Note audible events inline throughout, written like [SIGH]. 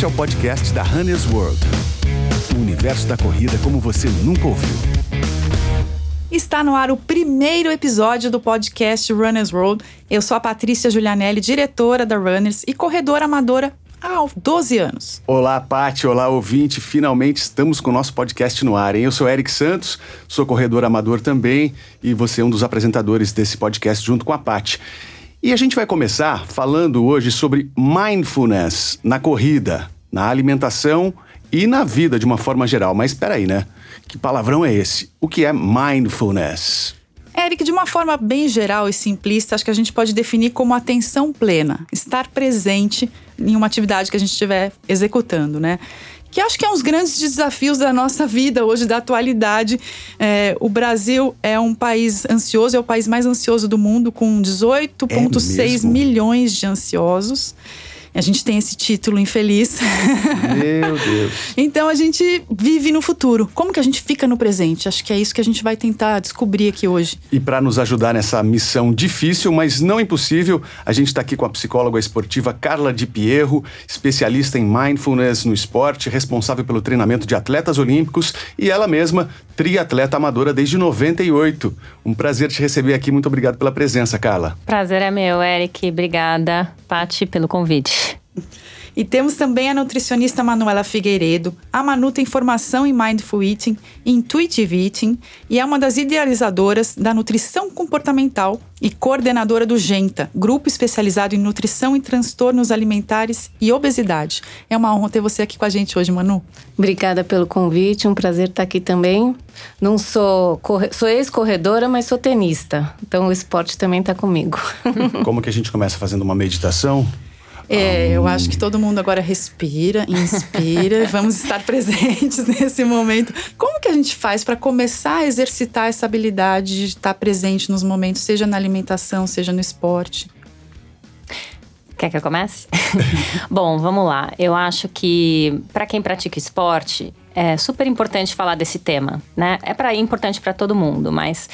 Este é o podcast da Runner's World. O universo da corrida como você nunca ouviu. Está no ar o primeiro episódio do podcast Runners World. Eu sou a Patrícia Giulianelli, diretora da Runners e corredora amadora há 12 anos. Olá, Pati, olá, ouvinte. Finalmente estamos com o nosso podcast no ar, hein? Eu sou Eric Santos, sou corredor amador também e você é um dos apresentadores desse podcast junto com a Pati. E a gente vai começar falando hoje sobre mindfulness na corrida, na alimentação e na vida de uma forma geral. Mas espera aí, né? Que palavrão é esse? O que é mindfulness? Eric, de uma forma bem geral e simplista, acho que a gente pode definir como atenção plena, estar presente em uma atividade que a gente estiver executando, né? Que acho que é um dos grandes desafios da nossa vida hoje, da atualidade. É, o Brasil é um país ansioso, é o país mais ansioso do mundo, com 18,6 é milhões de ansiosos. A gente tem esse título infeliz. Meu Deus. [LAUGHS] então a gente vive no futuro. Como que a gente fica no presente? Acho que é isso que a gente vai tentar descobrir aqui hoje. E para nos ajudar nessa missão difícil, mas não impossível, a gente está aqui com a psicóloga esportiva Carla Di Pierro, especialista em mindfulness no esporte, responsável pelo treinamento de atletas olímpicos e ela mesma triatleta amadora desde 98. Um prazer te receber aqui. Muito obrigado pela presença, Carla. Prazer é meu, Eric. Obrigada, Pati, pelo convite. E temos também a nutricionista Manuela Figueiredo. A Manu tem formação em Mindful Eating, Intuitive Eating e é uma das idealizadoras da nutrição comportamental e coordenadora do GENTA, grupo especializado em nutrição e transtornos alimentares e obesidade. É uma honra ter você aqui com a gente hoje, Manu. Obrigada pelo convite, um prazer estar aqui também. Não sou, sou ex-corredora, mas sou tenista, então o esporte também está comigo. Como que a gente começa fazendo uma meditação? É, eu acho que todo mundo agora respira, inspira, [LAUGHS] vamos estar presentes [LAUGHS] nesse momento. Como que a gente faz para começar a exercitar essa habilidade de estar presente nos momentos, seja na alimentação, seja no esporte? Quer que eu comece? [LAUGHS] Bom, vamos lá. Eu acho que para quem pratica esporte, é super importante falar desse tema, né? É para importante para todo mundo, mas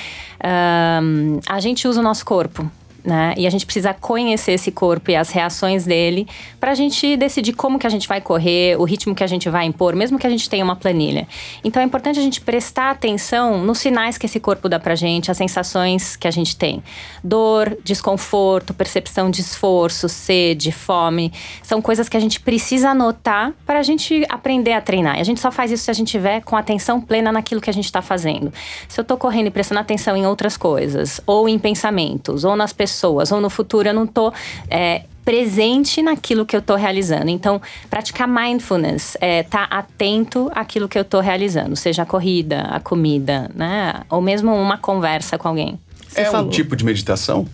um, a gente usa o nosso corpo né? E a gente precisa conhecer esse corpo e as reações dele para a gente decidir como que a gente vai correr, o ritmo que a gente vai impor, mesmo que a gente tenha uma planilha. Então é importante a gente prestar atenção nos sinais que esse corpo dá pra gente, as sensações que a gente tem. Dor, desconforto, percepção de esforço, sede, fome, são coisas que a gente precisa anotar para a gente aprender a treinar. E a gente só faz isso se a gente tiver com atenção plena naquilo que a gente está fazendo. Se eu estou correndo e prestando atenção em outras coisas, ou em pensamentos, ou nas pessoas pessoas, ou no futuro eu não estou é, presente naquilo que eu estou realizando. Então, praticar mindfulness, é, tá atento àquilo que eu estou realizando, seja a corrida, a comida, né? Ou mesmo uma conversa com alguém. Você é falou. um tipo de meditação?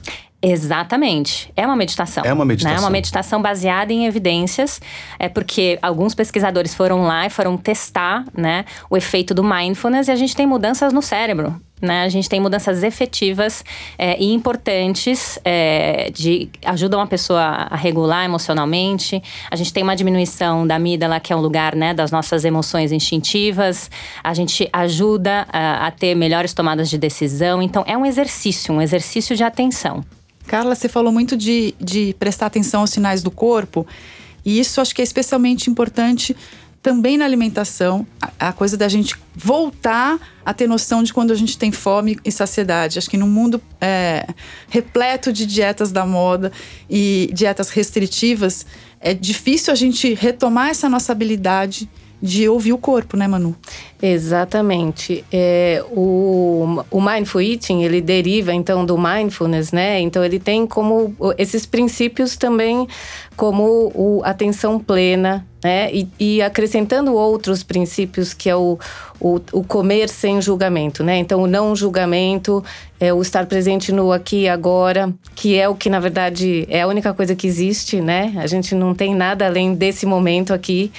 Exatamente. É uma meditação. É uma meditação. É né? uma meditação baseada em evidências, é porque alguns pesquisadores foram lá e foram testar né, o efeito do mindfulness e a gente tem mudanças no cérebro. Né? A gente tem mudanças efetivas é, e importantes é, de ajudam a pessoa a regular emocionalmente. A gente tem uma diminuição da amígdala, que é um lugar né, das nossas emoções instintivas. A gente ajuda a, a ter melhores tomadas de decisão. Então, é um exercício, um exercício de atenção. Carla, você falou muito de, de prestar atenção aos sinais do corpo, e isso acho que é especialmente importante também na alimentação, a, a, coisa da gente voltar a ter noção de quando a gente tem fome e saciedade. Acho que no mundo é, repleto de dietas da moda e dietas restritivas, é difícil a gente retomar essa nossa habilidade de ouvir o corpo, né, Manu? Exatamente. É, o, o Mindful Eating, ele deriva, então, do Mindfulness, né? Então, ele tem como esses princípios também como o atenção plena, né? E, e, acrescentando outros princípios que é o, o, o, comer sem julgamento, né? Então, o não julgamento, é o estar presente no aqui e agora, que é o que, na verdade, é a única coisa que existe, né? A gente não tem nada além desse momento aqui,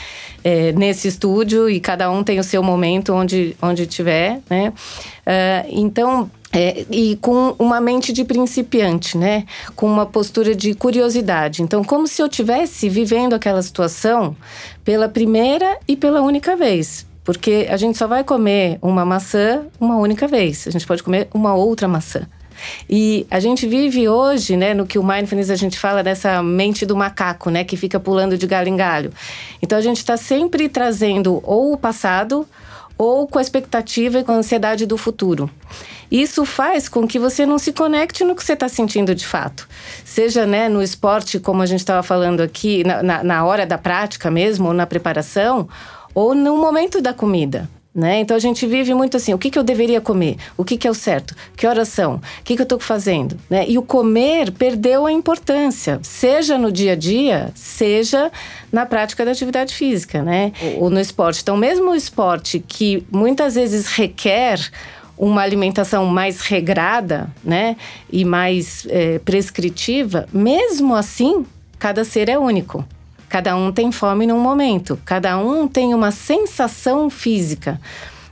é, nesse estúdio, e cada um tem o seu momento onde, onde tiver, né? Uh, então, é, e com uma mente de principiante, né? Com uma postura de curiosidade. Então, como se eu tivesse vivendo aquela situação pela primeira e pela única vez. Porque a gente só vai comer uma maçã uma única vez. A gente pode comer uma outra maçã. E a gente vive hoje, né, no que o mindfulness a gente fala dessa mente do macaco, né, que fica pulando de galho em galho. Então a gente está sempre trazendo ou o passado ou com a expectativa e com a ansiedade do futuro. Isso faz com que você não se conecte no que você está sentindo de fato. Seja né, no esporte, como a gente estava falando aqui, na, na, na hora da prática mesmo, ou na preparação, ou no momento da comida. Né? Então a gente vive muito assim: o que, que eu deveria comer? O que, que é o certo? Que horas são? O que, que eu estou fazendo? Né? E o comer perdeu a importância, seja no dia a dia, seja na prática da atividade física, né? ou, no esporte. Então, mesmo o esporte que muitas vezes requer uma alimentação mais regrada, né, e mais é, prescritiva, mesmo assim, cada ser é único. Cada um tem fome num momento, cada um tem uma sensação física.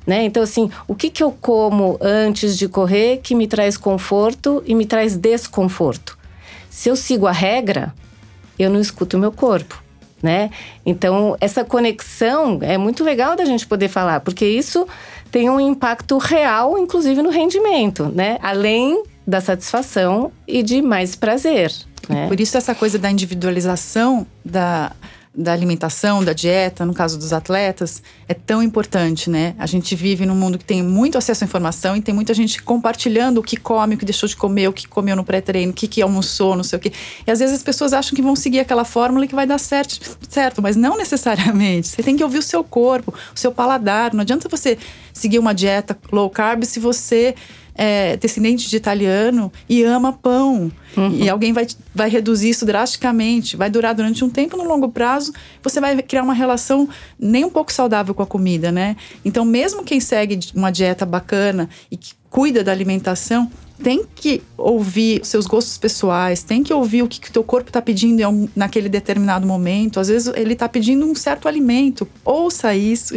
Né? Então, assim, o que, que eu como antes de correr que me traz conforto e me traz desconforto? Se eu sigo a regra, eu não escuto o meu corpo. Né? Então, essa conexão é muito legal da gente poder falar, porque isso tem um impacto real, inclusive no rendimento, né? Além da satisfação e de mais prazer. Né? Por isso essa coisa da individualização da, da alimentação, da dieta, no caso dos atletas, é tão importante, né? A gente vive num mundo que tem muito acesso à informação e tem muita gente compartilhando o que come, o que deixou de comer, o que comeu no pré-treino, o que, que almoçou, não sei o quê. E às vezes as pessoas acham que vão seguir aquela fórmula e que vai dar certo, certo, mas não necessariamente. Você tem que ouvir o seu corpo, o seu paladar. Não adianta você seguir uma dieta low carb se você é descendente de italiano e ama pão. Uhum. E alguém vai, vai reduzir isso drasticamente, vai durar durante um tempo, no longo prazo, você vai criar uma relação nem um pouco saudável com a comida, né? Então, mesmo quem segue uma dieta bacana e que cuida da alimentação, tem que ouvir seus gostos pessoais, tem que ouvir o que, o teu corpo está pedindo um, naquele determinado momento. Às vezes ele está pedindo um certo alimento. Ouça isso.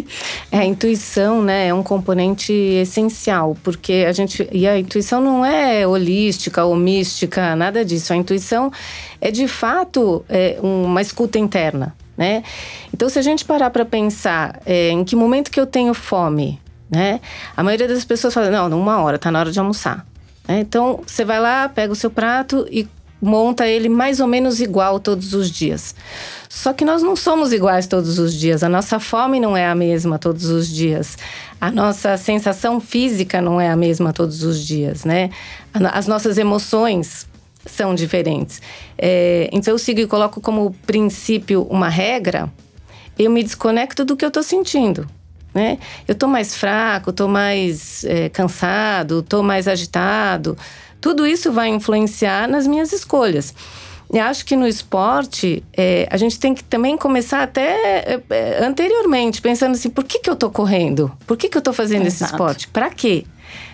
[LAUGHS] é, a intuição, né, é um componente essencial, porque a gente. E a intuição não é holística ou mística, nada disso. A intuição é de fato é, uma escuta interna. Né? Então, se a gente parar para pensar é, em que momento que eu tenho fome, né? A maioria das pessoas fala, não, numa hora, tá na hora de almoçar. É, então, você vai lá, pega o seu prato e monta ele mais ou menos igual todos os dias. Só que nós não somos iguais todos os dias. A nossa fome não é a mesma todos os dias. A nossa sensação física não é a mesma todos os dias, né? As nossas emoções são diferentes. É, então eu sigo e coloco como princípio uma regra. Eu me desconecto do que eu estou sentindo né? Eu tô mais fraco, tô mais é, cansado, tô mais agitado. Tudo isso vai influenciar nas minhas escolhas. E acho que no esporte é, a gente tem que também começar até é, anteriormente, pensando assim, por que, que eu tô correndo? Por que, que eu tô fazendo Exato. esse esporte? Para quê?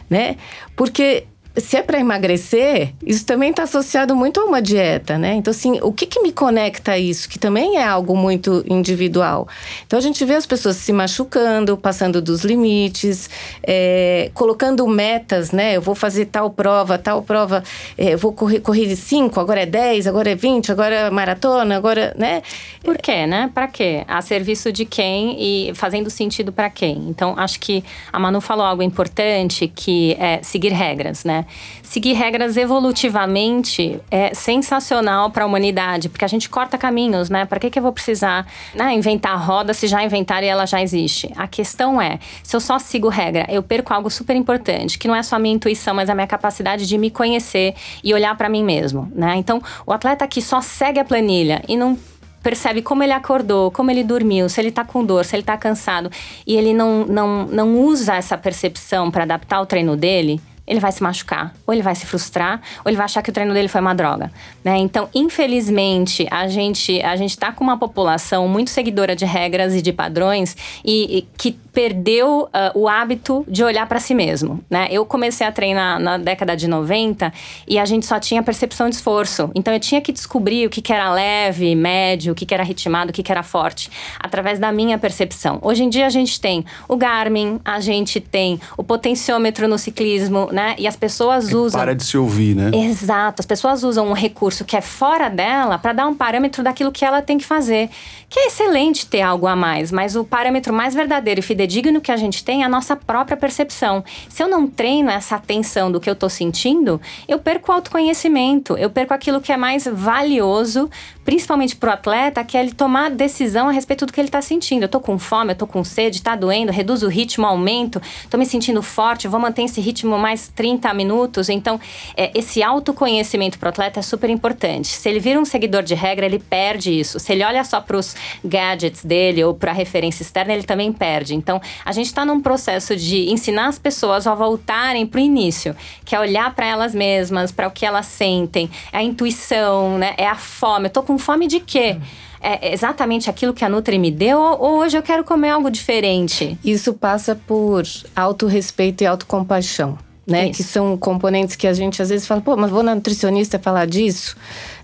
Né? Porque se é para emagrecer, isso também está associado muito a uma dieta, né? Então, assim, o que, que me conecta a isso? Que também é algo muito individual. Então, a gente vê as pessoas se machucando, passando dos limites, é, colocando metas, né? Eu vou fazer tal prova, tal prova, é, eu vou correr, correr de 5, agora é 10, agora é 20, agora é maratona, agora, né? Por quê, né? Para quê? A serviço de quem e fazendo sentido para quem? Então, acho que a Manu falou algo importante, que é seguir regras, né? Seguir regras evolutivamente é sensacional para a humanidade, porque a gente corta caminhos, né? Para que, que eu vou precisar né, inventar a roda se já inventaram e ela já existe? A questão é, se eu só sigo regra, eu perco algo super importante, que não é só a minha intuição, mas a minha capacidade de me conhecer e olhar para mim mesmo, né? Então, o atleta que só segue a planilha e não percebe como ele acordou, como ele dormiu, se ele tá com dor, se ele tá cansado, e ele não, não, não usa essa percepção para adaptar o treino dele, ele vai se machucar, ou ele vai se frustrar, ou ele vai achar que o treino dele foi uma droga, né? Então, infelizmente, a gente a gente tá com uma população muito seguidora de regras e de padrões e, e que perdeu uh, o hábito de olhar para si mesmo, né? Eu comecei a treinar na década de 90 e a gente só tinha percepção de esforço. Então eu tinha que descobrir o que, que era leve, médio, o que, que era ritmado, o que, que era forte, através da minha percepção. Hoje em dia a gente tem o Garmin, a gente tem o potenciômetro no ciclismo, né? E as pessoas usam. Para de se ouvir, né? Exato. As pessoas usam um recurso que é fora dela para dar um parâmetro daquilo que ela tem que fazer. Que é excelente ter algo a mais, mas o parâmetro mais verdadeiro e fidedigno que a gente tem é a nossa própria percepção. Se eu não treino essa atenção do que eu tô sentindo, eu perco o autoconhecimento, eu perco aquilo que é mais valioso, principalmente pro atleta, que é ele tomar decisão a respeito do que ele tá sentindo. Eu tô com fome, eu tô com sede, tá doendo, reduz o ritmo, aumento, tô me sentindo forte, vou manter esse ritmo mais 30 minutos. Então, é, esse autoconhecimento pro atleta é super importante. Se ele vira um seguidor de regra, ele perde isso. Se ele olha só pros gadgets dele ou pra referência externa, ele também perde. Então, a gente tá num processo de ensinar as pessoas a voltarem pro início, que é olhar para elas mesmas, para o que elas sentem, é a intuição, né? É a fome. Eu tô com fome de quê? é exatamente aquilo que a Nutri me deu ou hoje eu quero comer algo diferente? Isso passa por autorrespeito e autocompaixão. Né? Isso. Que são componentes que a gente às vezes fala, pô, mas vou na nutricionista falar disso,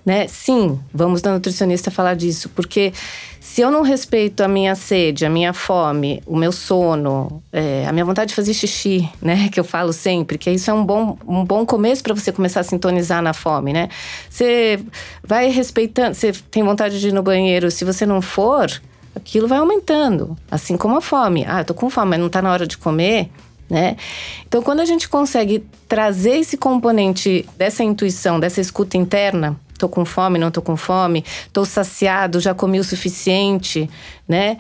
né? Sim, vamos na nutricionista falar disso, porque se eu não respeito a minha sede, a minha fome, o meu sono, é, a minha vontade de fazer xixi, né? [LAUGHS] Que eu falo sempre, que isso é um bom, um bom começo para você começar a sintonizar na fome, né? Você vai respeitando, você tem vontade de ir no banheiro, se você não for, aquilo vai aumentando, assim como a fome. Ah, eu tô com fome, mas não tá na hora de comer né? Então, quando a gente consegue trazer esse componente dessa intuição, dessa escuta interna, tô com fome, não tô com fome, tô saciado, já comi o suficiente, né?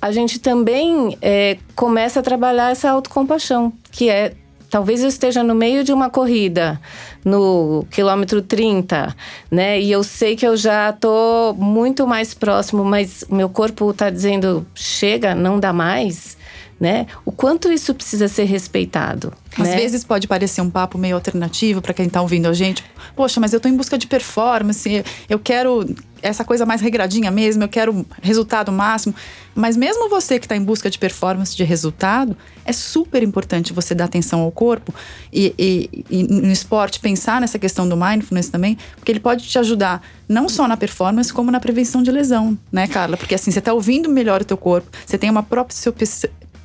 A gente também é, começa a trabalhar essa autocompaixão, que é talvez eu esteja no meio de uma corrida, no quilômetro 30, né? E eu sei que eu já tô muito mais próximo, mas meu corpo tá dizendo: chega, não dá mais né? O quanto isso precisa ser respeitado. Às né? vezes pode parecer um papo meio alternativo para quem está ouvindo a gente. Poxa, mas eu estou em busca de performance, eu quero essa coisa mais regradinha mesmo, eu quero resultado máximo. Mas mesmo você que está em busca de performance, de resultado, é super importante você dar atenção ao corpo e, e, e no esporte pensar nessa questão do mindfulness também, porque ele pode te ajudar não só na performance, como na prevenção de lesão, né, Carla? Porque assim, você está ouvindo melhor o teu corpo, você tem uma própria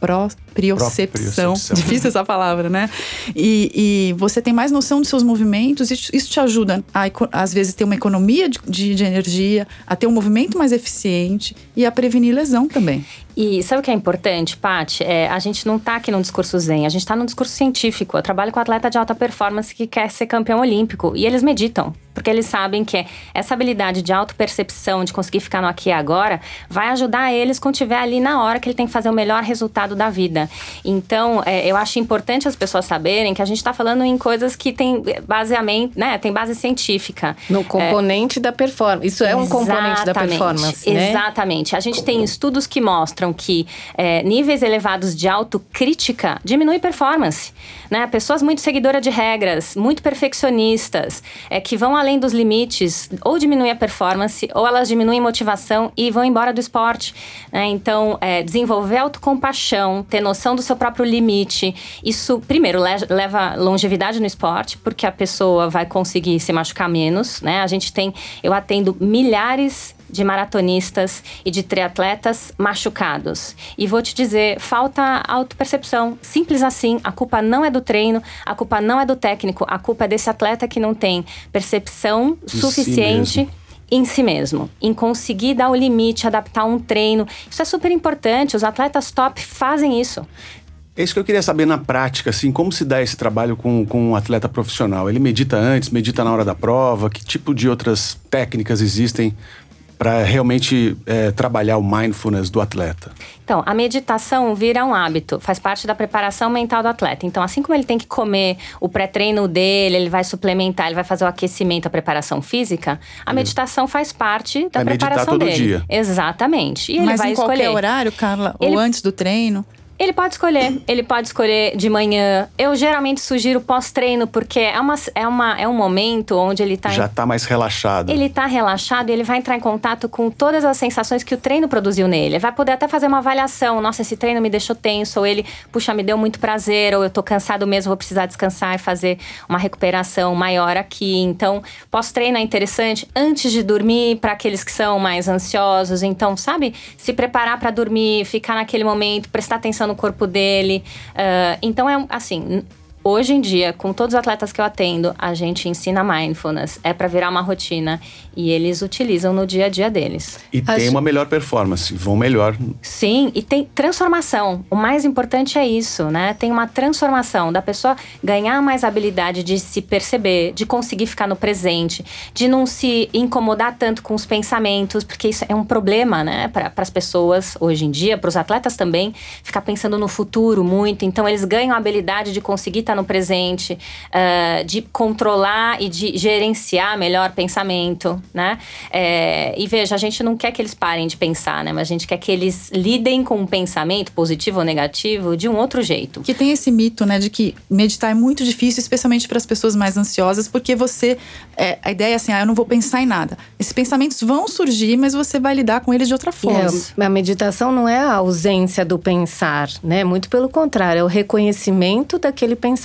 propriocepção. Difícil essa palavra, né? E, e, você tem mais noção dos seus movimentos, isso, isso te ajuda a, às vezes, ter uma economia de, de, de energia, a ter um movimento mais eficiente e a prevenir lesão também. E sabe o que é importante, Paty? É, a gente não tá aqui num discurso zen, a gente tá num discurso científico. Eu trabalho com atleta de alta performance que quer ser campeão olímpico e eles meditam, porque eles sabem que essa habilidade de autopercepção, de conseguir ficar no aqui e agora, vai ajudar eles quando tiver ali na hora que ele tem que fazer o melhor resultado da vida. Então, é, eu acho importante as pessoas saberem que a gente está falando em coisas que tem baseamento, né, tem base científica. No componente é, da performance. Isso é um componente da performance, né? Exatamente. A gente tem estudos que mostram mostram que é, níveis elevados de autocrítica diminuem performance. Né? Pessoas muito seguidoras de regras, muito perfeccionistas, é, que vão além dos limites, ou diminuem a performance, ou elas diminuem motivação e vão embora do esporte. Né? Então, é, desenvolver autocompaixão, ter noção do seu próprio limite, isso, primeiro, leva longevidade no esporte, porque a pessoa vai conseguir se machucar menos. Né? A gente tem, eu atendo milhares de maratonistas e de triatletas machucados. E vou te dizer, falta autopercepção. Simples assim, a culpa não é do treino, a culpa não é do técnico, a culpa é desse atleta que não tem percepção suficiente. Si em si mesmo, em conseguir dar o limite, adaptar um treino. Isso é super importante. Os atletas top fazem isso. É isso que eu queria saber na prática, assim, como se dá esse trabalho com, com um atleta profissional? Ele medita antes, medita na hora da prova? Que tipo de outras técnicas existem para realmente é, trabalhar o mindfulness do atleta? Então, a meditação vira um hábito, faz parte da preparação mental do atleta. Então, assim como ele tem que comer o pré-treino dele, ele vai suplementar, ele vai fazer o aquecimento, a preparação física, a meditação faz parte da vai preparação todo dele. Dia. Exatamente. E ele Mas vai em escolher. qualquer horário, Carla? Ele- Ou antes do treino? Ele pode escolher, ele pode escolher de manhã. Eu geralmente sugiro pós-treino, porque é, uma, é, uma, é um momento onde ele tá em Já está mais relaxado. ele tá relaxado e ele vai entrar em contato com todas as sensações que o treino produziu nele. Ele vai poder até fazer uma avaliação. Nossa, esse treino me deixou tenso. Ou ele, puxa, me deu muito prazer. Ou eu tô cansado mesmo, vou precisar descansar e fazer uma recuperação maior aqui. Então, pós-treino é interessante antes de dormir, para aqueles que são mais ansiosos. Então, sabe, se preparar para dormir, ficar naquele momento, prestar atenção no corpo dele. Ah, então, é assim hoje em dia, com todos os atletas que eu atendo, a gente ensina mindfulness. É para virar uma rotina e eles utilizam no dia a dia deles. E Acho... tem uma melhor performance, vão melhor. Sim, e tem transformação. O mais importante é isso, né? Tem uma transformação da pessoa ganhar mais habilidade de se perceber, de conseguir ficar no presente, de não se incomodar tanto com os pensamentos, porque isso é um problema, né, para as pessoas hoje em dia, para os atletas também, ficar pensando no futuro muito. Então, eles ganham a habilidade de conseguir estar no presente, uh, de controlar e de gerenciar melhor pensamento, né? É, e veja, a gente não quer que eles parem de pensar, né? Mas a gente quer que eles lidem com um pensamento positivo ou negativo de um outro jeito. Que tem esse mito, né, de que meditar é muito difícil, especialmente para as pessoas mais ansiosas, porque você. É, a ideia é assim, ah, eu não vou pensar em nada. Esses pensamentos vão surgir, mas você vai lidar com eles de outra forma. É, a meditação não é a ausência do pensar, né? Muito pelo contrário, é o reconhecimento daquele pensamento.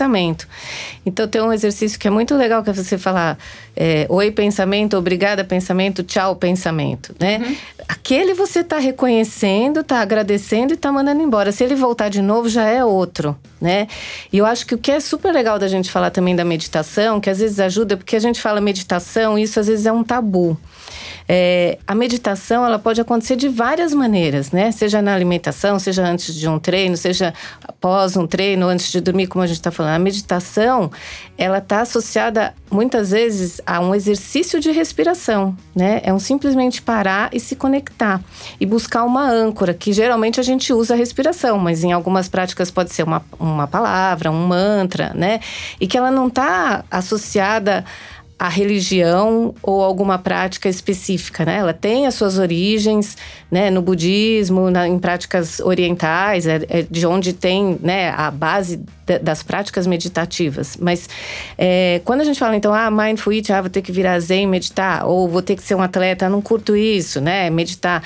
Então tem um exercício que é muito legal que é você falar é, oi pensamento, obrigada pensamento, tchau pensamento, né? Uhum. Aquele você está reconhecendo, está agradecendo e está mandando embora. Se ele voltar de novo já é outro, né? E eu acho que o que é super legal da gente falar também da meditação, que às vezes ajuda, porque a gente fala meditação, isso às vezes é um tabu. É, a meditação ela pode acontecer de várias maneiras, né? Seja na alimentação, seja antes de um treino, seja após um treino, antes de dormir, como a gente está falando. A meditação ela está associada muitas vezes a um exercício de respiração, né? É um simplesmente parar e se conectar e buscar uma âncora, que geralmente a gente usa a respiração, mas em algumas práticas pode ser uma, uma palavra, um mantra, né? E que ela não está associada a religião ou alguma prática específica, né? Ela tem as suas origens, né? No budismo, na, em práticas orientais, é, é, de onde tem, né? A base de, das práticas meditativas. Mas é, quando a gente fala, então, ah, mindful eating, ah, vou ter que virar zen, meditar, ou vou ter que ser um atleta, não curto isso, né? Meditar.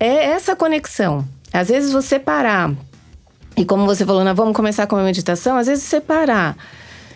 É essa conexão. Às vezes você parar, e como você falou, nós vamos começar com a meditação, às vezes você parar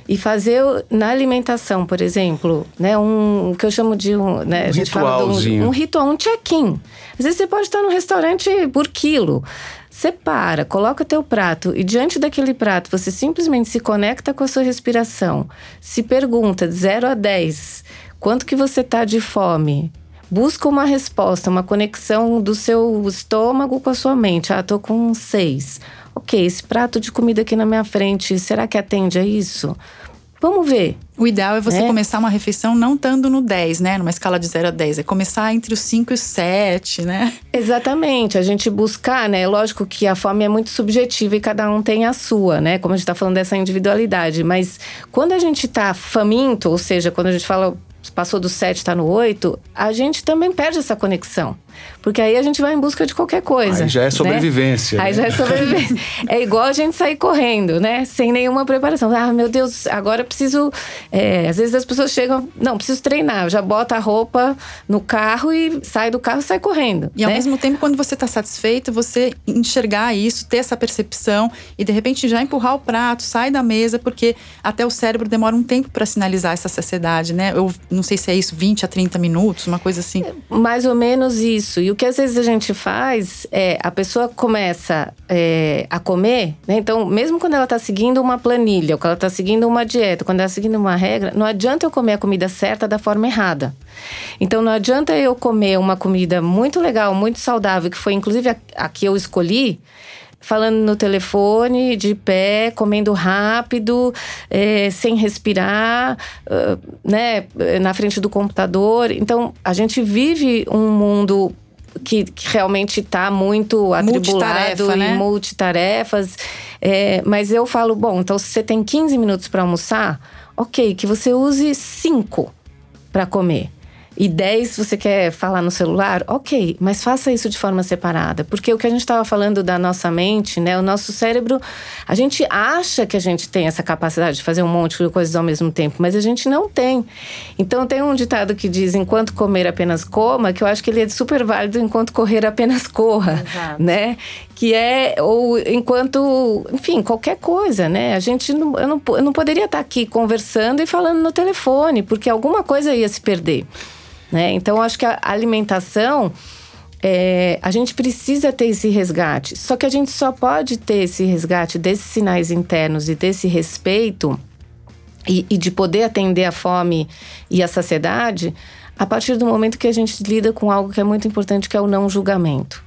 e fazer na alimentação, por exemplo, né, um o que eu chamo de um, né, um a gente fala de um, um ritual, um check-in. Às vezes você pode estar no restaurante por quilo. Separa, coloca teu prato e diante daquele prato você simplesmente se conecta com a sua respiração. Se pergunta de 0 a 10, quanto que você está de fome? Busca uma resposta, uma conexão do seu estômago com a sua mente. Ah, tô com 6 ok, esse prato de comida aqui na minha frente, será que atende a isso? Vamos ver. O ideal é você é. começar uma refeição não estando no 10, né? Numa escala de 0 a 10. É começar entre os 5 e os 7, né? Exatamente. A gente buscar, né? Lógico que a fome é muito subjetiva e cada um tem a sua, né? Como a gente tá falando dessa individualidade. Mas quando a gente tá faminto, ou seja, quando a gente fala passou do 7, está no 8, a gente também perde essa conexão. Porque aí a gente vai em busca de qualquer coisa. Aí já é sobrevivência. Né? Aí já é sobrevivência. [LAUGHS] é igual a gente sair correndo, né? Sem nenhuma preparação. Ah, meu Deus, agora preciso. É, às vezes as pessoas chegam, não, preciso treinar. Já bota a roupa no carro e sai do carro e sai correndo. E né? ao mesmo tempo, quando você está satisfeito, você enxergar isso, ter essa percepção e de repente já empurrar o prato, sai da mesa, porque até o cérebro demora um tempo para sinalizar essa saciedade, né? Eu não sei se é isso, 20 a 30 minutos, uma coisa assim. Mais ou menos isso isso. E o que às vezes a gente faz é a pessoa começa é, a comer, né? Então, mesmo quando ela está seguindo uma planilha, ou quando ela está seguindo uma dieta, quando ela está seguindo uma regra, não adianta eu comer a comida certa da forma errada. Então, não adianta eu comer uma comida muito legal, muito saudável, que foi inclusive a, a que eu escolhi falando no telefone, de pé, comendo rápido, é, sem respirar, uh, né, na frente do computador. Então, a gente vive um mundo que, que realmente está muito atribulado em né? multitarefas. É, mas eu falo, bom, então se você tem 15 minutos para almoçar, ok, que você use 5 para comer e 10 você quer falar no celular, ok, mas faça isso de forma separada. Porque o que a gente estava falando da nossa mente, né? O nosso cérebro, a gente acha que a gente tem essa capacidade de fazer um monte de coisas ao mesmo tempo, mas a gente não tem. Então tem um ditado que diz: enquanto comer apenas coma, que eu acho que ele é super válido enquanto correr apenas corra, Exato. né? Que é, ou enquanto, enfim, qualquer coisa, né? A gente não, eu, não, eu não poderia estar aqui conversando e falando no telefone, porque alguma coisa ia se perder. Né? Então, acho que a alimentação é, a gente precisa ter esse resgate. Só que a gente só pode ter esse resgate desses sinais internos e desse respeito e, e de poder atender a fome e a saciedade a partir do momento que a gente lida com algo que é muito importante, que é o não julgamento.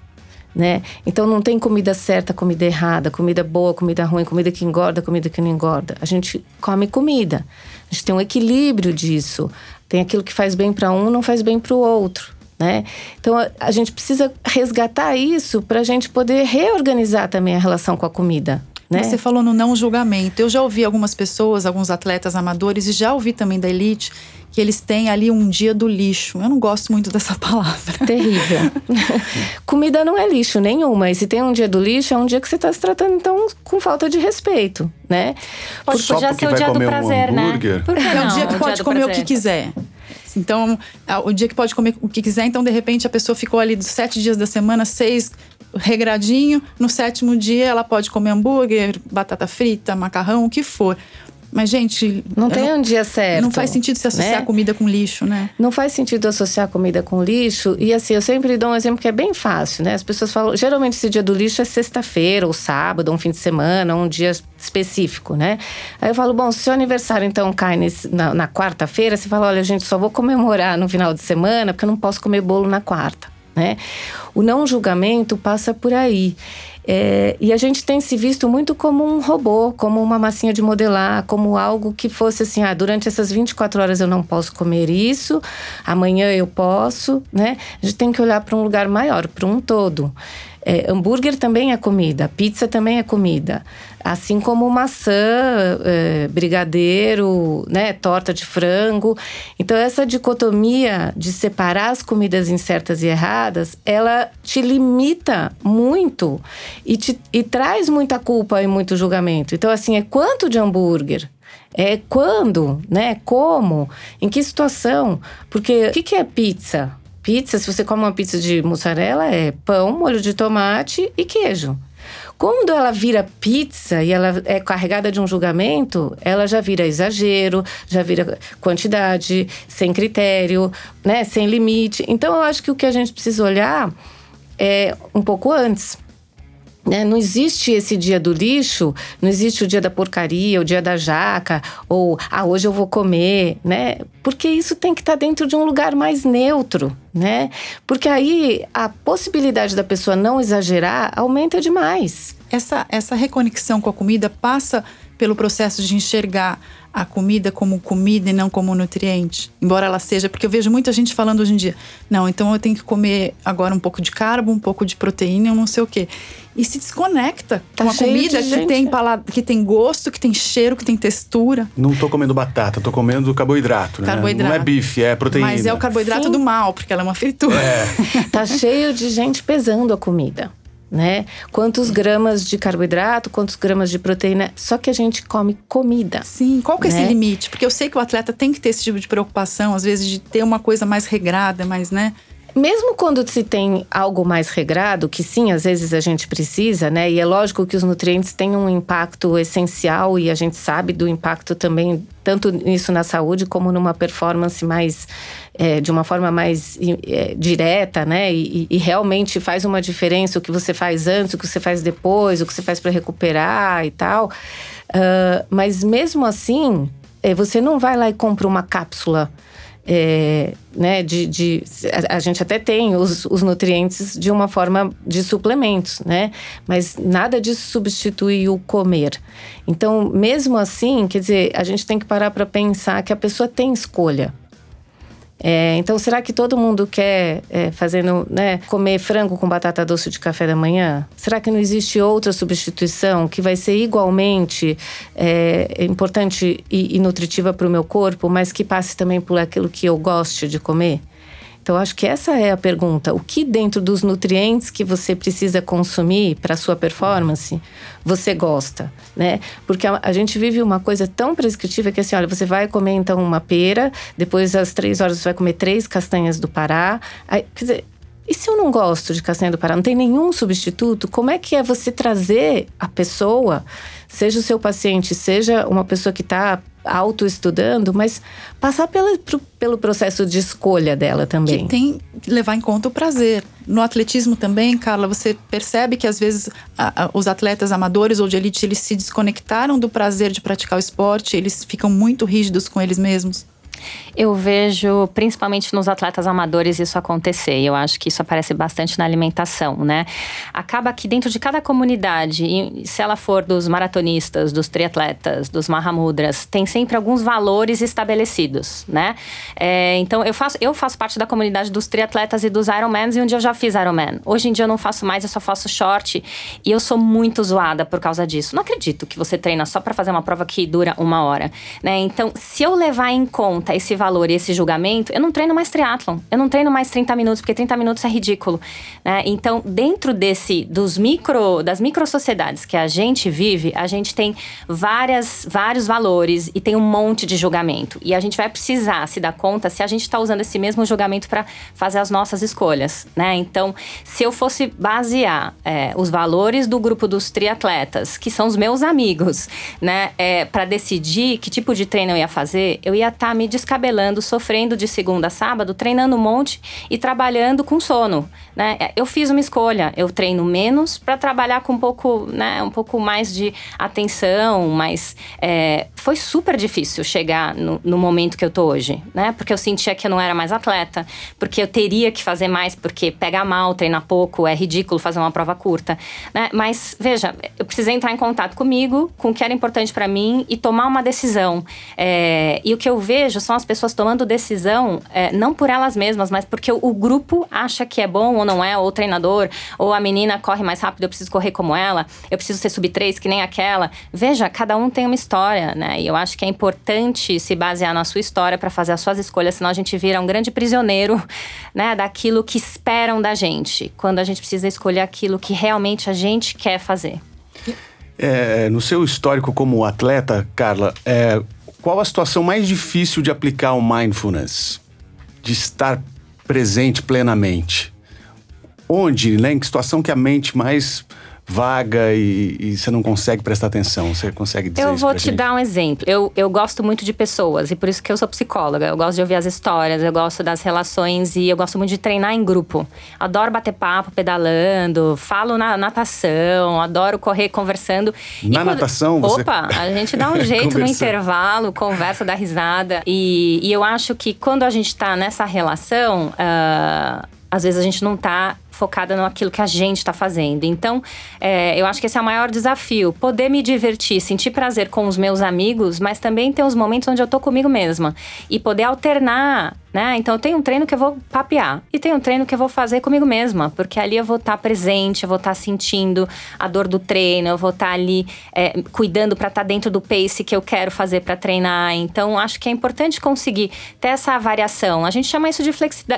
Né? Então não tem comida certa, comida errada, comida boa, comida ruim, comida que engorda, comida que não engorda. A gente come comida. A gente tem um equilíbrio disso. Tem aquilo que faz bem para um, não faz bem para o outro. Né? Então a, a, gente precisa resgatar isso para a gente poder reorganizar também a relação com a comida. Né? Você falou no não julgamento. Eu já ouvi algumas pessoas, alguns atletas amadores, e já ouvi também da elite, que eles têm ali um dia do lixo. Eu não gosto muito dessa [LAUGHS] palavra. Terrível. [LAUGHS] Comida não é lixo nenhuma. E se tem um dia do lixo, é um dia que você está se tratando, então, com falta de respeito, né? Pode Só já ser o dia do prazer, um né? É o dia que pode comer prazer. o que quiser. Então, o dia que pode comer o que quiser, então de repente a pessoa ficou ali dos sete dias da semana, seis regradinho. No sétimo dia ela pode comer hambúrguer, batata frita, macarrão, o que for. Mas, gente. Não tem não, um dia certo. Não faz sentido se associar né? comida com lixo, né? Não faz sentido associar comida com lixo. E assim, eu sempre dou um exemplo que é bem fácil, né? As pessoas falam. Geralmente esse dia do lixo é sexta-feira, ou sábado, ou um fim de semana, ou um dia específico, né? Aí eu falo, bom, se o aniversário então cai nesse, na, na quarta-feira, você fala, olha, gente, só vou comemorar no final de semana, porque eu não posso comer bolo na quarta. Né? O não julgamento passa por aí. É, e a gente tem se visto muito como um robô, como uma massinha de modelar, como algo que fosse assim: ah, durante essas 24 horas eu não posso comer isso, amanhã eu posso, né? A gente tem que olhar para um lugar maior, para um todo. É, hambúrguer também é comida, pizza também é comida. Assim como maçã, é, brigadeiro, né, torta de frango. Então, essa dicotomia de separar as comidas em certas e erradas, ela te limita muito e, te, e traz muita culpa e muito julgamento. Então, assim, é quanto de hambúrguer? É quando, né? Como? Em que situação? Porque o que, que é pizza? Pizza, se você come uma pizza de mussarela, é pão, molho de tomate e queijo. Quando ela vira pizza e ela é carregada de um julgamento, ela já vira exagero, já vira quantidade, sem critério, né, sem limite. Então eu acho que o que a gente precisa olhar é um pouco antes. Né? Não existe esse dia do lixo, não existe o dia da porcaria, o dia da jaca, ou ah, hoje eu vou comer, né? Porque isso tem que estar tá dentro de um lugar mais neutro, né? Porque aí a possibilidade da pessoa não exagerar aumenta demais. Essa, essa reconexão com a comida passa pelo processo de enxergar a comida como comida e não como nutriente, embora ela seja, porque eu vejo muita gente falando hoje em dia, não, então eu tenho que comer agora um pouco de carbo, um pouco de proteína, não sei o quê. E se desconecta tá com a comida que tem, palad... que tem gosto, que tem cheiro, que tem textura. Não tô comendo batata, tô comendo carboidrato, né? Carboidrato. Não é bife, é proteína. Mas é o carboidrato Sim. do mal, porque ela é uma fritura. É. [LAUGHS] tá cheio de gente pesando a comida né? Quantos gramas de carboidrato, quantos gramas de proteína. Só que a gente come comida. Sim, qual que é esse né? limite? Porque eu sei que o atleta tem que ter esse tipo de preocupação, às vezes, de ter uma coisa mais regrada, mais, né? Mesmo quando se tem algo mais regrado, que sim, às vezes a gente precisa, né? E é lógico que os nutrientes têm um impacto essencial e a gente sabe do impacto também, tanto nisso na saúde como numa performance mais, é, de uma forma mais é, direta, né? E, e, realmente faz uma diferença o que você faz antes, o que você faz depois, o que você faz para recuperar e tal. Uh, mas mesmo assim, é, você não vai lá e compra uma cápsula é, né, de, de, a, a, gente até tem os, os, nutrientes de uma forma de suplementos, né? Mas nada disso substitui o comer. Então, mesmo assim, quer dizer, a gente tem que parar para pensar que a pessoa tem escolha. É, então, será que todo mundo quer é, fazendo, né, comer frango com batata doce de café da manhã? Será que não existe outra substituição que vai ser igualmente é, importante e, e nutritiva para o meu corpo, mas que passe também por aquilo que eu goste de comer? Então, acho que essa é a pergunta. O que dentro dos nutrientes que você precisa consumir para sua performance você gosta, né? Porque a, a, gente vive uma coisa tão prescritiva que assim, olha, você vai comer então uma pera, depois às três horas você vai comer três castanhas do Pará. Aí, quer dizer, e se eu não gosto de castanha do Pará, não tem nenhum substituto, como é que é você trazer a pessoa seja o seu paciente, seja uma pessoa que está autoestudando, mas passar pelo, pelo processo de escolha dela também. Que tem que levar em conta o prazer. No atletismo também, Carla, você percebe que às vezes a, a, os atletas amadores ou de elite, eles se desconectaram do prazer de praticar o esporte, eles ficam muito rígidos com eles mesmos. Eu vejo, principalmente nos atletas amadores, isso acontecer. Eu acho que isso aparece bastante na alimentação, né? Acaba que dentro de cada comunidade, se ela for dos maratonistas, dos triatletas, dos mahamudras, tem sempre alguns valores estabelecidos, né? É, então, eu faço, eu faço parte da comunidade dos triatletas e dos Ironmans, e um dia eu já fiz Ironman. Hoje em dia eu não faço mais, eu só faço short. E eu sou muito zoada por causa disso. Não acredito que você treina só para fazer uma prova que dura uma hora, né? Então, se eu levar em conta esse valor e esse julgamento, eu não treino mais triatlon. Eu não treino mais 30 minutos, porque 30 minutos é ridículo. Né? Então, dentro desse, dos micro, das micro sociedades que a gente vive, a gente tem várias, vários valores e tem um monte de julgamento. E a gente vai precisar se dar conta se a gente está usando esse mesmo julgamento para fazer as nossas escolhas. Né? Então, se eu fosse basear é, os valores do grupo dos triatletas, que são os meus amigos, né, é, para decidir que tipo de treino eu ia fazer, eu ia estar tá me descabelando sofrendo de segunda a sábado, treinando um monte e trabalhando com sono. Né? Eu fiz uma escolha, eu treino menos para trabalhar com um pouco, né, um pouco mais de atenção, mas é, foi super difícil chegar no, no, momento que eu tô hoje, né? Porque eu sentia que eu não era mais atleta, porque eu teria que fazer mais, porque pegar mal, treinar pouco, é ridículo fazer uma prova curta, né? Mas veja, eu precisei entrar em contato comigo, com o que era importante para mim e tomar uma decisão. É, e o que eu vejo são as pessoas tomando decisão é, não por elas mesmas, mas porque o, grupo acha que é bom ou não é, ou o treinador, ou a menina corre mais rápido, eu preciso correr como ela, eu preciso ser sub 3 que nem aquela. Veja, cada um tem uma história, né? E eu acho que é importante se basear na sua história para fazer as suas escolhas, senão a gente vira um grande prisioneiro, né, daquilo que esperam da gente, quando a gente precisa escolher aquilo que realmente a gente quer fazer. É, no seu histórico como atleta, Carla, é, qual a situação mais difícil de aplicar o mindfulness? De estar presente plenamente? Onde, né? Em que situação que a mente mais vaga e, e, você não consegue prestar atenção? Você consegue dizer Eu vou te gente? dar um exemplo. Eu, eu gosto muito de pessoas e por isso que eu sou psicóloga. Eu gosto de ouvir as histórias, eu gosto das relações e eu gosto muito de treinar em grupo. Adoro bater papo pedalando, falo na natação, adoro correr conversando. Na quando... natação? Você... Opa, a gente dá [LAUGHS] um jeito no intervalo, conversa, dá risada. E, e eu acho que quando a gente tá nessa relação, uh, às vezes a gente não tá focada naquilo que a gente está fazendo. Então, é, eu acho que esse é o maior desafio: poder me divertir, sentir prazer com os meus amigos, mas também ter os momentos onde eu tô comigo mesma e poder alternar né? Então eu tenho um treino que eu vou papear e tem um treino que eu vou fazer comigo mesma, porque ali eu vou estar tá presente, eu vou estar tá sentindo a dor do treino, eu vou estar tá ali é, cuidando para estar tá dentro do pace que eu quero fazer para treinar. Então acho que é importante conseguir ter essa variação. A gente chama isso de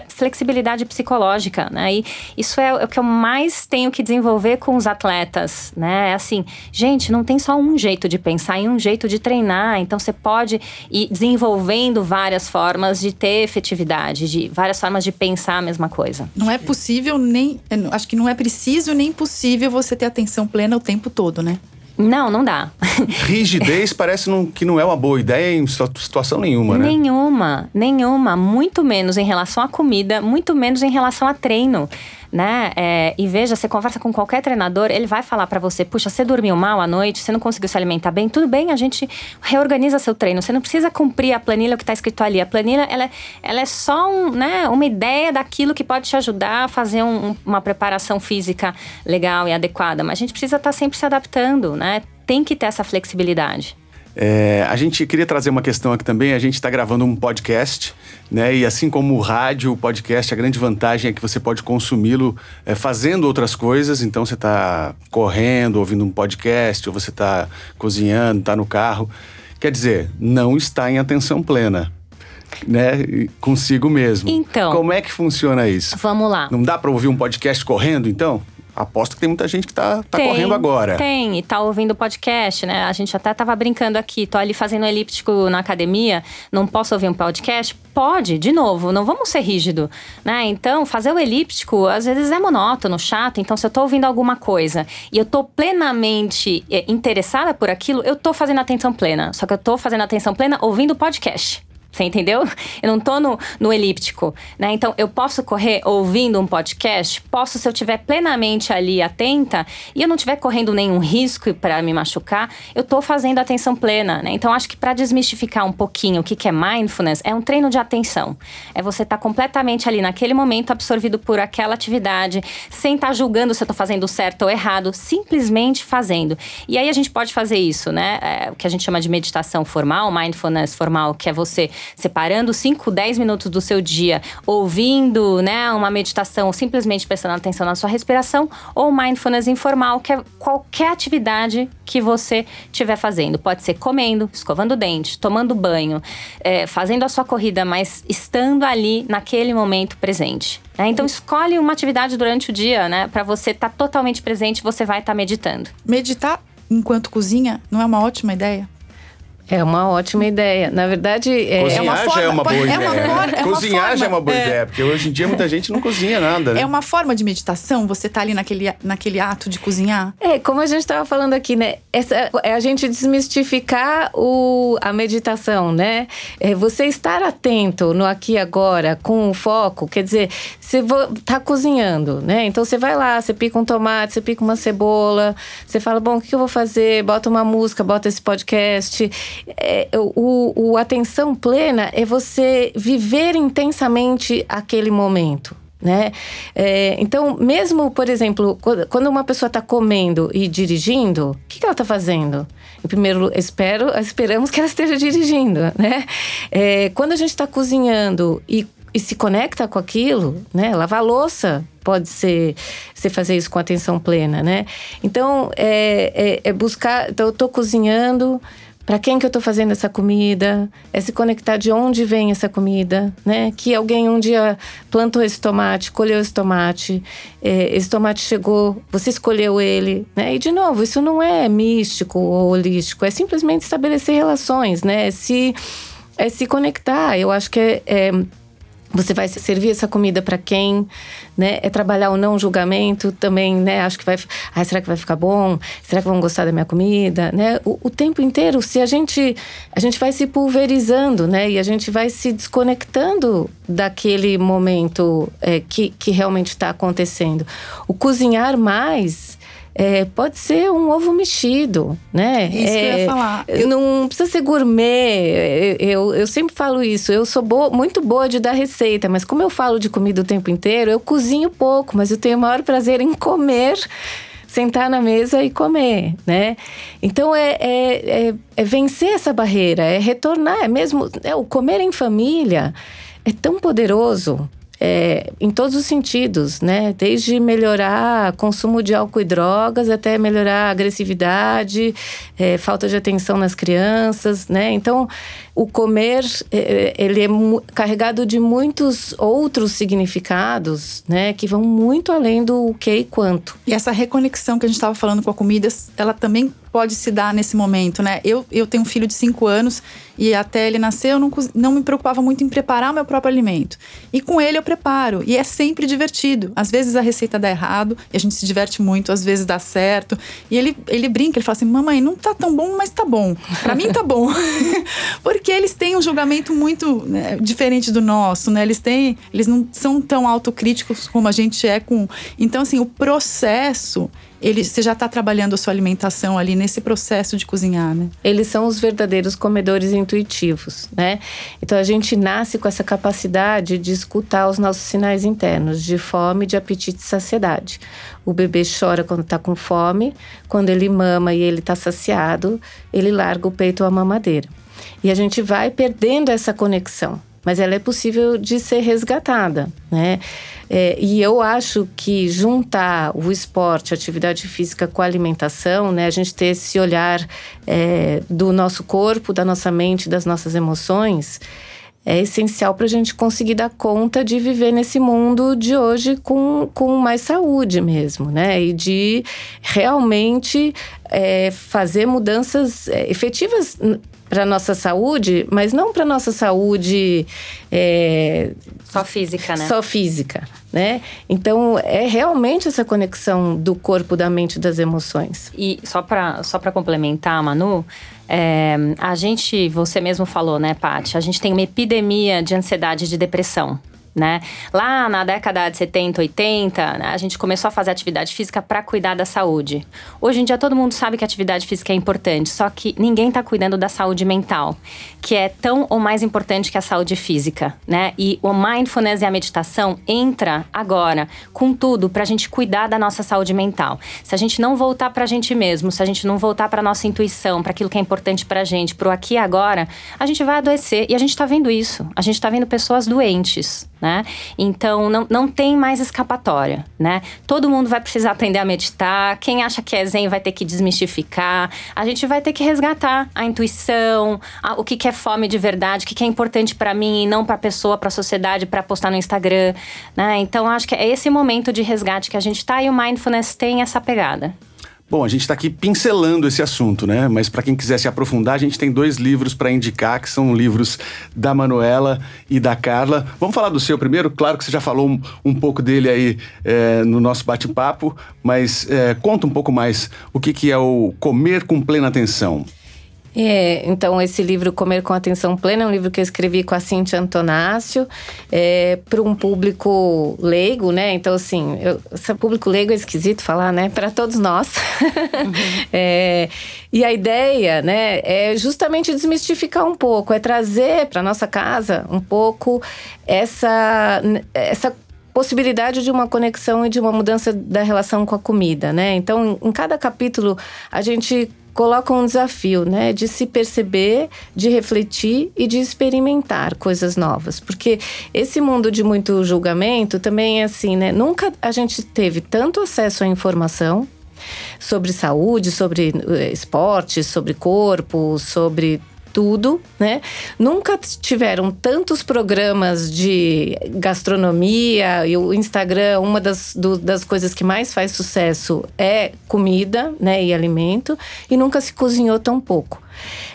flexibilidade psicológica, né? E isso é o que eu mais tenho que desenvolver com os atletas, né? É assim, gente, não tem só um jeito de pensar e um jeito de treinar. Então você pode ir desenvolvendo várias formas de ter efetividade, de várias formas de pensar a mesma coisa. Não é possível nem. Acho que não é preciso nem possível você ter atenção plena o tempo todo, né? Não, não dá. [LAUGHS] Rigidez parece não, que não é uma boa ideia em situação nenhuma, né? Nenhuma, nenhuma. Muito menos em relação à comida, muito menos em relação a treino né? É, e veja, você conversa com qualquer treinador, ele vai falar para você: puxa, você dormiu mal à noite, você não conseguiu se alimentar bem, tudo bem, a gente reorganiza seu treino. Você não precisa cumprir a planilha que está escrito ali. A planilha ela, é, ela é só um, né, uma ideia daquilo que pode te ajudar a fazer um, uma preparação física legal e adequada. Mas a gente precisa estar tá sempre se adaptando, né? Tem que ter essa flexibilidade. É, a gente queria trazer uma questão aqui também. A gente está gravando um podcast, né? E assim como o rádio, o podcast, a grande vantagem é que você pode consumi-lo é, fazendo outras coisas. Então você está correndo, ouvindo um podcast, ou você está cozinhando, está no carro. Quer dizer, não está em atenção plena. Né, consigo mesmo. Então. Como é que funciona isso? Vamos lá. Não dá para ouvir um podcast correndo, então? Aposto que tem muita gente que tá, tá Tem, correndo agora. Tem, e tá ouvindo o podcast, né? A gente até tava brincando aqui, tô ali fazendo elíptico na academia, não posso ouvir um podcast? Pode, de novo, não vamos ser rígido, né? Então, fazer o elíptico às vezes é monótono, chato. Então, se eu tô ouvindo alguma coisa e eu tô plenamente é, interessada por aquilo, eu tô fazendo atenção plena. Só que eu tô fazendo atenção plena ouvindo o podcast. Você entendeu? Eu não tô no, no elíptico, né? Então, eu posso correr ouvindo um podcast? Posso, se eu estiver plenamente ali atenta e eu não estiver correndo nenhum risco para me machucar, eu tô fazendo atenção plena, né? Então, acho que para desmistificar um pouquinho o que, que é mindfulness, é um treino de atenção. É você estar tá completamente ali naquele momento absorvido por aquela atividade, sem estar tá julgando se eu tô fazendo certo ou errado, simplesmente fazendo. E aí a gente pode fazer isso, né? É, o que a gente chama de meditação formal, mindfulness formal, que é você separando 5, 10 minutos do seu dia, ouvindo né, uma meditação, simplesmente prestando atenção na sua respiração, ou mindfulness informal, que é qualquer atividade que você estiver fazendo. Pode ser comendo, escovando o dente, tomando banho, é, fazendo a sua corrida, mas estando ali naquele momento presente. É, então escolhe uma atividade durante o dia, né? Para você estar tá totalmente presente, você vai estar tá meditando. Meditar enquanto cozinha não é uma ótima ideia? É uma ótima ideia. Na verdade, é, cozinhar é uma forma, já é uma boa é ideia. Uma forma, é cozinhar forma, já é uma boa é. ideia, porque hoje em dia muita gente não cozinha nada, né? É uma forma de meditação, você tá ali naquele, naquele ato de cozinhar? É, como a gente estava falando aqui, né? Essa, é a gente desmistificar o, a meditação, né? É você estar atento no aqui e agora, com o foco, quer dizer, você tá cozinhando, né? Então você vai lá, você pica um tomate, você pica uma cebola, você fala, bom, o que eu vou fazer? Bota uma música, bota esse podcast. É, o, o, atenção plena é você viver intensamente aquele momento. Né? É, então, mesmo, por exemplo, quando uma pessoa está comendo e dirigindo, o que, que ela está fazendo? Em primeiro, espero, esperamos que ela esteja dirigindo, né? É, quando a gente está cozinhando e, e, se conecta com aquilo, né? Lavar louça pode ser você fazer isso com atenção plena, né? Então, é, é, é buscar. Então, eu estou cozinhando para quem que eu estou fazendo essa comida, é se conectar de onde vem essa comida, né? Que alguém um dia plantou esse tomate, colheu esse tomate, é, esse tomate chegou, você escolheu ele, né? E de novo, isso não é místico ou holístico, é simplesmente estabelecer relações, né? É se, é se conectar. Eu acho que é, é você vai servir essa comida para quem, né? É trabalhar o não julgamento também, né? Acho que vai, ah, será que vai ficar bom? Será que vão gostar da minha comida, né? O, o, tempo inteiro, se a gente a gente vai se pulverizando, né? E a gente vai se desconectando daquele momento é, que, que realmente está acontecendo. O cozinhar mais é, pode ser um ovo mexido, né? Isso é, que eu ia falar. Eu... Não precisa ser gourmet. Eu, eu sempre falo isso. Eu sou boa, muito boa de dar receita, mas como eu falo de comida o tempo inteiro, eu cozinho pouco, mas eu tenho o maior prazer em comer sentar na mesa e comer, né? Então é, é, é, é, vencer essa barreira, é retornar, é mesmo é, o comer em família é tão poderoso, é, em todos os sentidos, né? Desde melhorar consumo de álcool e drogas até melhorar agressividade, é, falta de atenção nas crianças, né? Então, o comer é, ele é carregado de muitos outros significados, né? Que vão muito além do que e quanto. E essa reconexão que a gente estava falando com a comida, ela também pode se dar nesse momento, né? Eu, eu tenho um filho de 5 anos e até ele nascer eu não, não me preocupava muito em preparar meu próprio alimento. E com ele eu preparo e é sempre divertido. Às vezes a receita dá errado e a gente se diverte muito, às vezes dá certo. E ele, ele brinca, ele fala assim: mamãe, não tá tão bom, mas tá bom. Pra mim tá bom. [LAUGHS] Porque eles têm um julgamento muito né, diferente do nosso, né? Eles têm. Eles não são tão autocríticos como a gente é com. Então, assim, o processo ele, você já está trabalhando a sua alimentação ali nesse processo de cozinhar, né? Eles são os verdadeiros comedores intuitivos, né? Então a gente nasce com essa capacidade de escutar os nossos sinais internos de fome, de apetite e saciedade. O bebê chora quando está com fome, quando ele mama e ele está saciado, ele larga o peito ou a mamadeira. E a gente vai perdendo essa conexão mas ela é possível de ser resgatada, né? É, e eu acho que juntar o esporte, a atividade física com a alimentação, né? A gente ter esse olhar é, do nosso corpo, da nossa mente, das nossas emoções, é essencial para a gente conseguir dar conta de viver nesse mundo de hoje com, com mais saúde mesmo, né? E de realmente é, fazer mudanças é, efetivas para nossa saúde, mas não para nossa saúde é, só física, né? Só física, né? Então é realmente essa conexão do corpo, da mente, das emoções. E só para só para complementar, Manu, é, a gente, você mesmo falou, né, Paty? A gente tem uma epidemia de ansiedade e de depressão né? Lá na década de 70, 80, né, a gente começou a fazer atividade física para cuidar da saúde. Hoje em dia todo mundo sabe que atividade física é importante, só que ninguém está cuidando da saúde mental, que é tão ou mais importante que a saúde física, né? E o mindfulness e a meditação entra agora com tudo para a gente cuidar da nossa saúde mental. Se a gente não voltar para a gente mesmo, se a gente não voltar para nossa intuição, para aquilo que é importante para a gente, para o aqui e agora, a gente vai adoecer e a gente está vendo isso. A gente está vendo pessoas doentes, né? Então não, não tem mais escapatória, né? Todo mundo vai precisar aprender a meditar. Quem acha que é zen vai ter que desmistificar. A gente vai ter que resgatar a intuição, a, o que, que é fome de verdade, o que, que é importante para mim e não para a pessoa, para a sociedade, para postar no Instagram, né? Então acho que é esse momento de resgate que a gente está e o mindfulness tem essa pegada. Bom, a gente está aqui pincelando esse assunto, né? Mas para quem quiser se aprofundar, a gente tem dois livros para indicar, que são livros da Manuela e da Carla. Vamos falar do seu primeiro? Claro que você já falou um, um pouco dele aí é, no nosso bate-papo, mas é, conta um pouco mais o que, que é o Comer com Plena Atenção. É, então, esse livro, Comer com Atenção Plena, é um livro que eu escrevi com a Cintia Antonácio, é, para um público leigo, né? Então, assim, eu, esse público leigo é esquisito falar, né? Para todos nós. Uhum. [LAUGHS] é, e a ideia, né, é justamente desmistificar um pouco, é trazer para nossa casa um pouco essa, essa possibilidade de uma conexão e de uma mudança da relação com a comida, né? Então, em cada capítulo, a gente coloca um desafio, né, de se perceber, de refletir e de experimentar coisas novas, porque esse mundo de muito julgamento também é assim, né? Nunca a gente teve tanto acesso à informação sobre saúde, sobre eh, esporte, sobre corpo, sobre tudo, né? Nunca tiveram tantos programas de gastronomia e o Instagram, uma das, do, das coisas que mais faz sucesso é comida, né, e alimento, e nunca se cozinhou tão pouco.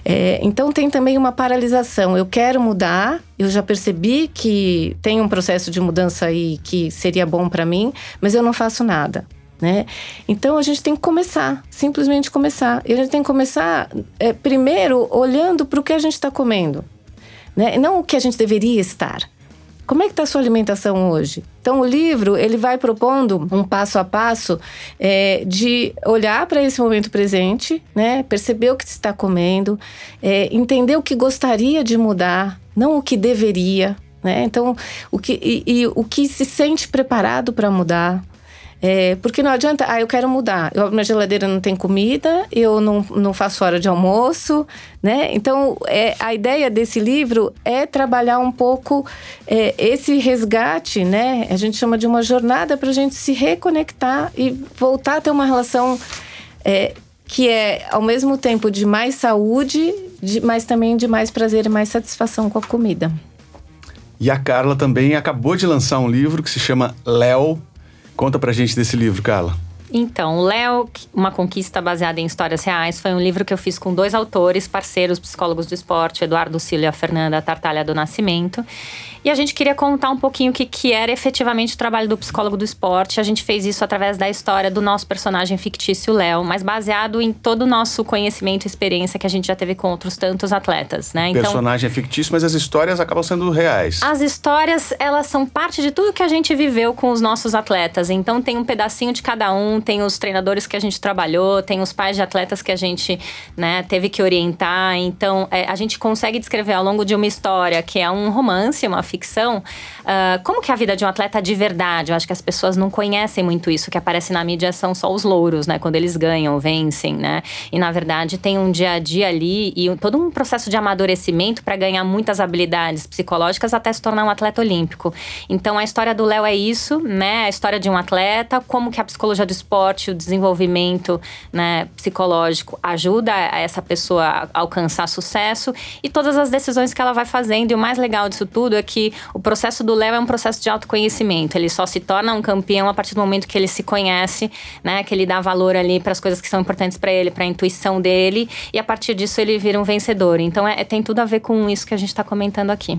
É, então tem também uma paralisação. Eu quero mudar, eu já percebi que tem um processo de mudança aí que seria bom para mim, mas eu não faço nada né? Então a gente tem que começar, simplesmente começar. E a gente tem que começar é, primeiro olhando para o que a gente está comendo, né? Não o que a gente deveria estar. Como é que está a sua alimentação hoje? Então o livro ele vai propondo um passo a passo é, de olhar para esse momento presente, né? Perceber o que está comendo, é, entender o que gostaria de mudar, não o que deveria. Né? Então, o que, e, e o que se sente preparado para mudar, é, porque não adianta, ah, eu quero mudar. Eu, minha geladeira não tem comida, eu não, não faço hora de almoço, né? Então, é, a ideia desse livro é trabalhar um pouco é, esse resgate, né? A gente chama de uma jornada para a gente se reconectar e voltar a ter uma relação é, que é, ao mesmo tempo, de mais saúde, de, mas também de mais prazer e mais satisfação com a comida. E a Carla também acabou de lançar um livro que se chama Léo Conta pra gente desse livro, Carla. Então, Léo, uma conquista baseada em histórias reais, foi um livro que eu fiz com dois autores, parceiros, psicólogos do esporte, Eduardo Cílio e a Fernanda Tartalha do Nascimento. E a gente queria contar um pouquinho o que, que era efetivamente o trabalho do psicólogo do esporte. A gente fez isso através da história do nosso personagem fictício, Léo, mas baseado em todo o nosso conhecimento e experiência que a gente já teve com outros tantos atletas, né? Então, personagem é fictício, mas as histórias acabam sendo reais. As histórias, elas são parte de tudo que a gente viveu com os nossos atletas. Então tem um pedacinho de cada um, tem os treinadores que a gente trabalhou, tem os pais de atletas que a gente né, teve que orientar. Então é, a gente consegue descrever ao longo de uma história que é um romance, uma ficção uh, como que é a vida de um atleta de verdade? Eu acho que as pessoas não conhecem muito isso. O que aparece na mídia são só os louros, né? Quando eles ganham, vencem, né? E na verdade tem um dia a dia ali e todo um processo de amadurecimento para ganhar muitas habilidades psicológicas até se tornar um atleta olímpico. Então a história do Léo é isso, né? A história de um atleta, como que a psicologia do, suporte, o desenvolvimento né, psicológico ajuda essa pessoa a alcançar sucesso e todas as decisões que ela vai fazendo. E o mais legal disso tudo é que o processo do Léo é um processo de autoconhecimento. Ele só se torna um campeão a partir do momento que ele se conhece, né, que ele dá valor ali para as coisas que são importantes para ele, para a intuição dele, e a partir disso ele vira um vencedor. Então é, tem tudo a ver com isso que a gente está comentando aqui.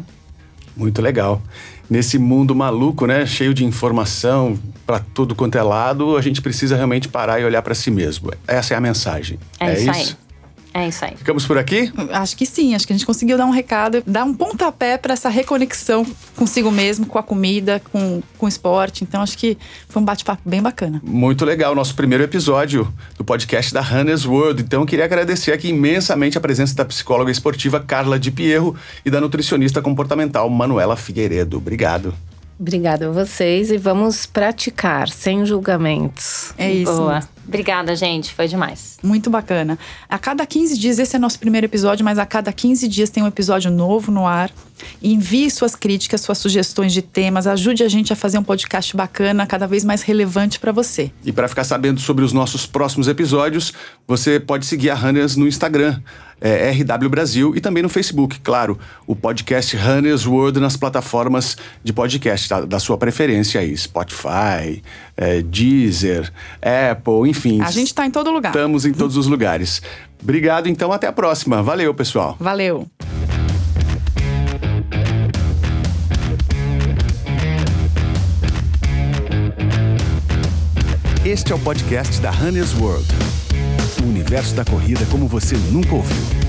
Muito legal. Nesse mundo maluco, né, cheio de informação para tudo quanto é lado, a gente precisa realmente parar e olhar para si mesmo. Essa é a mensagem. É, é isso, isso. É isso aí. Ficamos por aqui? Acho que sim, acho que a gente conseguiu dar um recado, dar um pontapé para essa reconexão consigo mesmo, com a comida, com, com o esporte. Então acho que foi um bate-papo bem bacana. Muito legal, nosso primeiro episódio do podcast da Hannes World. Então eu queria agradecer aqui imensamente a presença da psicóloga esportiva Carla Di Pierro e da nutricionista comportamental Manuela Figueiredo. Obrigado. Obrigada a vocês e vamos praticar sem julgamentos. É isso. Boa. Obrigada, gente. Foi demais. Muito bacana. A cada 15 dias, esse é nosso primeiro episódio, mas a cada 15 dias tem um episódio novo no ar. Envie suas críticas, suas sugestões de temas. Ajude a gente a fazer um podcast bacana, cada vez mais relevante para você. E para ficar sabendo sobre os nossos próximos episódios, você pode seguir a Runners no Instagram, é, RW Brasil, e também no Facebook, claro, o podcast Runners World nas plataformas de podcast da, da sua preferência aí, Spotify, é, Deezer, Apple, enfim. A gente está em todo lugar. Estamos em todos os lugares. Obrigado, então, até a próxima. Valeu, pessoal. Valeu. Este é o podcast da Runners World. O universo da corrida como você nunca ouviu.